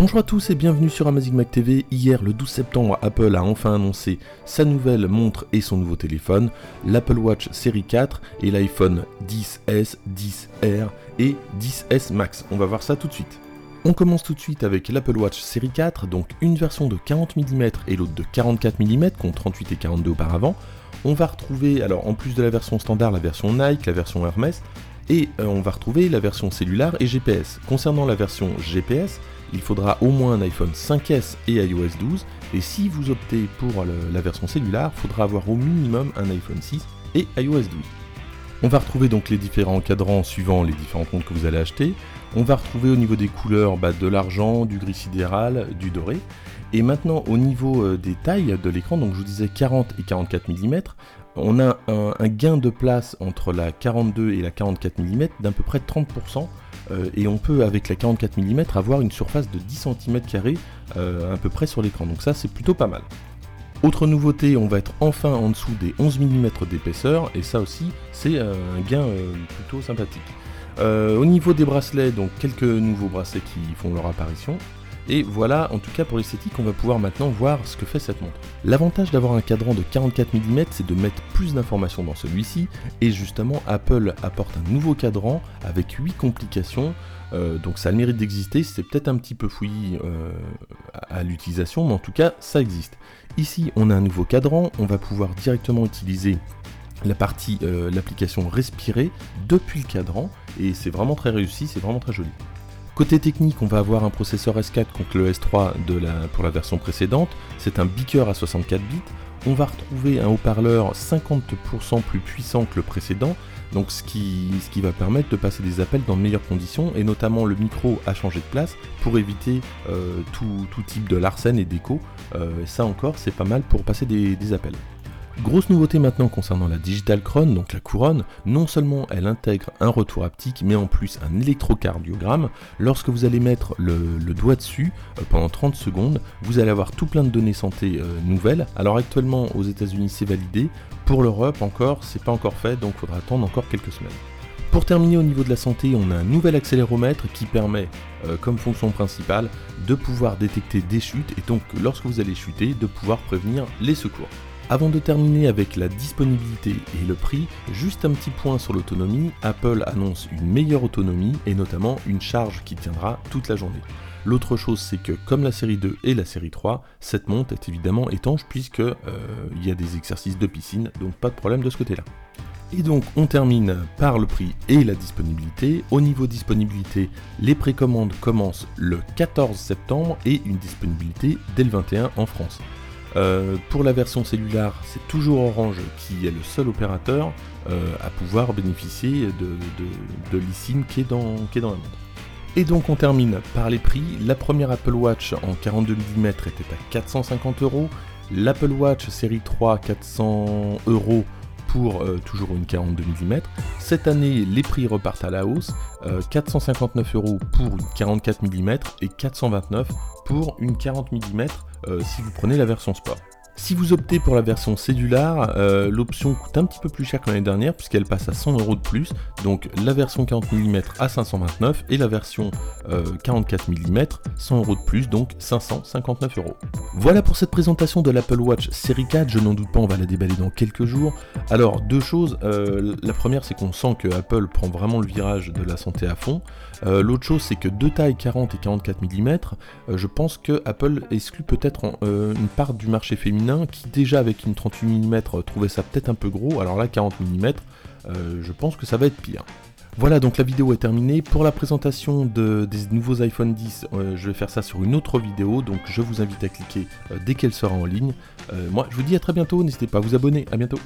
Bonjour à tous et bienvenue sur Amazing Mac TV. Hier, le 12 septembre, Apple a enfin annoncé sa nouvelle montre et son nouveau téléphone, l'Apple Watch série 4 et l'iPhone 10S, 10R et 10S Max. On va voir ça tout de suite. On commence tout de suite avec l'Apple Watch série 4, donc une version de 40 mm et l'autre de 44 mm, contre 38 et 42 auparavant. On va retrouver, alors en plus de la version standard, la version Nike, la version Hermès, et euh, on va retrouver la version cellulaire et GPS. Concernant la version GPS, il faudra au moins un iPhone 5S et iOS 12, et si vous optez pour la version cellulaire, il faudra avoir au minimum un iPhone 6 et iOS 12. On va retrouver donc les différents cadrans suivant les différents comptes que vous allez acheter. On va retrouver au niveau des couleurs bah, de l'argent, du gris sidéral, du doré. Et maintenant au niveau euh, des tailles de l'écran, donc je vous disais 40 et 44 mm, on a un, gain de place entre la 42 et la 44 mm d'à peu près 30%. Euh, et on peut avec la 44 mm avoir une surface de 10 cm euh, à peu près sur l'écran. Donc ça c'est plutôt pas mal. Autre nouveauté, on va être enfin en dessous des 11 mm d'épaisseur et ça aussi c'est euh, un gain plutôt sympathique. au niveau des bracelets, donc quelques nouveaux bracelets qui font leur apparition. Et voilà, en tout cas pour l'esthétique, on va pouvoir maintenant voir ce que fait cette montre. L'avantage d'avoir un cadran de 44 mm, c'est de mettre plus d'informations dans celui-ci, et justement Apple apporte un nouveau cadran avec 8 complications, euh, donc ça a le mérite d'exister, c'est peut-être un petit peu fouillis euh, à, l'utilisation, mais en tout cas ça existe. Ici on a un nouveau cadran, on va pouvoir directement utiliser la partie, euh, l'application respirer depuis le cadran, et c'est vraiment très réussi, c'est vraiment très joli. Côté technique, on va avoir un processeur S4 contre le S3 pour la version précédente. C'est un beaker à 64 bits. On va retrouver un haut-parleur 50% plus puissant que le précédent, donc ce qui, va permettre de passer des appels dans de meilleures conditions, et notamment le micro a changé de place pour éviter euh, tout, type de larcène et d'écho. Euh, ça encore, c'est pas mal pour passer des appels. Grosse nouveauté maintenant concernant la Digital Crown, donc la couronne, non seulement elle intègre un retour haptique, mais en plus un électrocardiogramme. Lorsque vous allez mettre le, doigt dessus euh, pendant 30 secondes, vous allez avoir tout plein de données santé euh, nouvelles. Alors actuellement aux États-Unis c'est validé, pour l'Europe encore c'est pas encore fait, donc faudra attendre encore quelques semaines. Pour terminer au niveau de la santé, on a un nouvel accéléromètre qui permet, euh, comme fonction principale, de pouvoir détecter des chutes et donc lorsque vous allez chuter, de pouvoir prévenir les secours. Avant de terminer avec la disponibilité et le prix, juste un petit point sur l'autonomie, Apple annonce une meilleure autonomie et notamment une charge qui tiendra toute la journée. L'autre chose c'est que comme la série 2 et la série 3, cette montre est évidemment étanche puisque euh, il y a des exercices de piscine, donc pas de problème de ce côté-là. Et donc on termine par le prix et la disponibilité. Au niveau disponibilité, les précommandes commencent le 14 septembre et une disponibilité dès le 21 en France. Euh, pour la version cellulaire, c'est toujours Orange qui est le seul opérateur euh, à pouvoir bénéficier de, l'eSIM qui, est dans, la montre. Et donc on termine par les prix. La première Apple Watch en 42 mm était à 450 euros. L'Apple Watch série 3 400 euros pour euh, toujours une 42 mm. Cette année, les prix repartent à la hausse. 459 euros pour une 44 mm et 429 pour une 40 mm si vous prenez la version sport. Si vous optez pour la version cellulaire, euh, l'option coûte un petit peu plus cher que l'année dernière puisqu'elle passe à 100 euros de plus. Donc la version 40 mm à 529 et la version 44 mm 100 euros de plus, donc 559 euros. Voilà pour cette présentation de l'Apple Watch série 4. Je n'en doute pas, on va la déballer dans quelques jours. Alors deux choses. Euh, la première, c'est qu'on sent que Apple prend vraiment le virage de la santé à fond. Euh, l'autre chose, c'est que deux tailles 40 et 44 mm, je pense que Apple exclut peut-être une part du marché féminin qui déjà avec une 38 mm trouvait ça peut-être un peu gros, alors là 40 mm, euh, je pense que ça va être pire. Voilà, donc la vidéo est terminée. Pour la présentation de, des nouveaux iPhone 10, euh, je vais faire ça sur une autre vidéo, donc je vous invite à cliquer euh, dès qu'elle sera en ligne. moi, je vous dis à très bientôt, n'hésitez pas à vous abonner, à bientôt.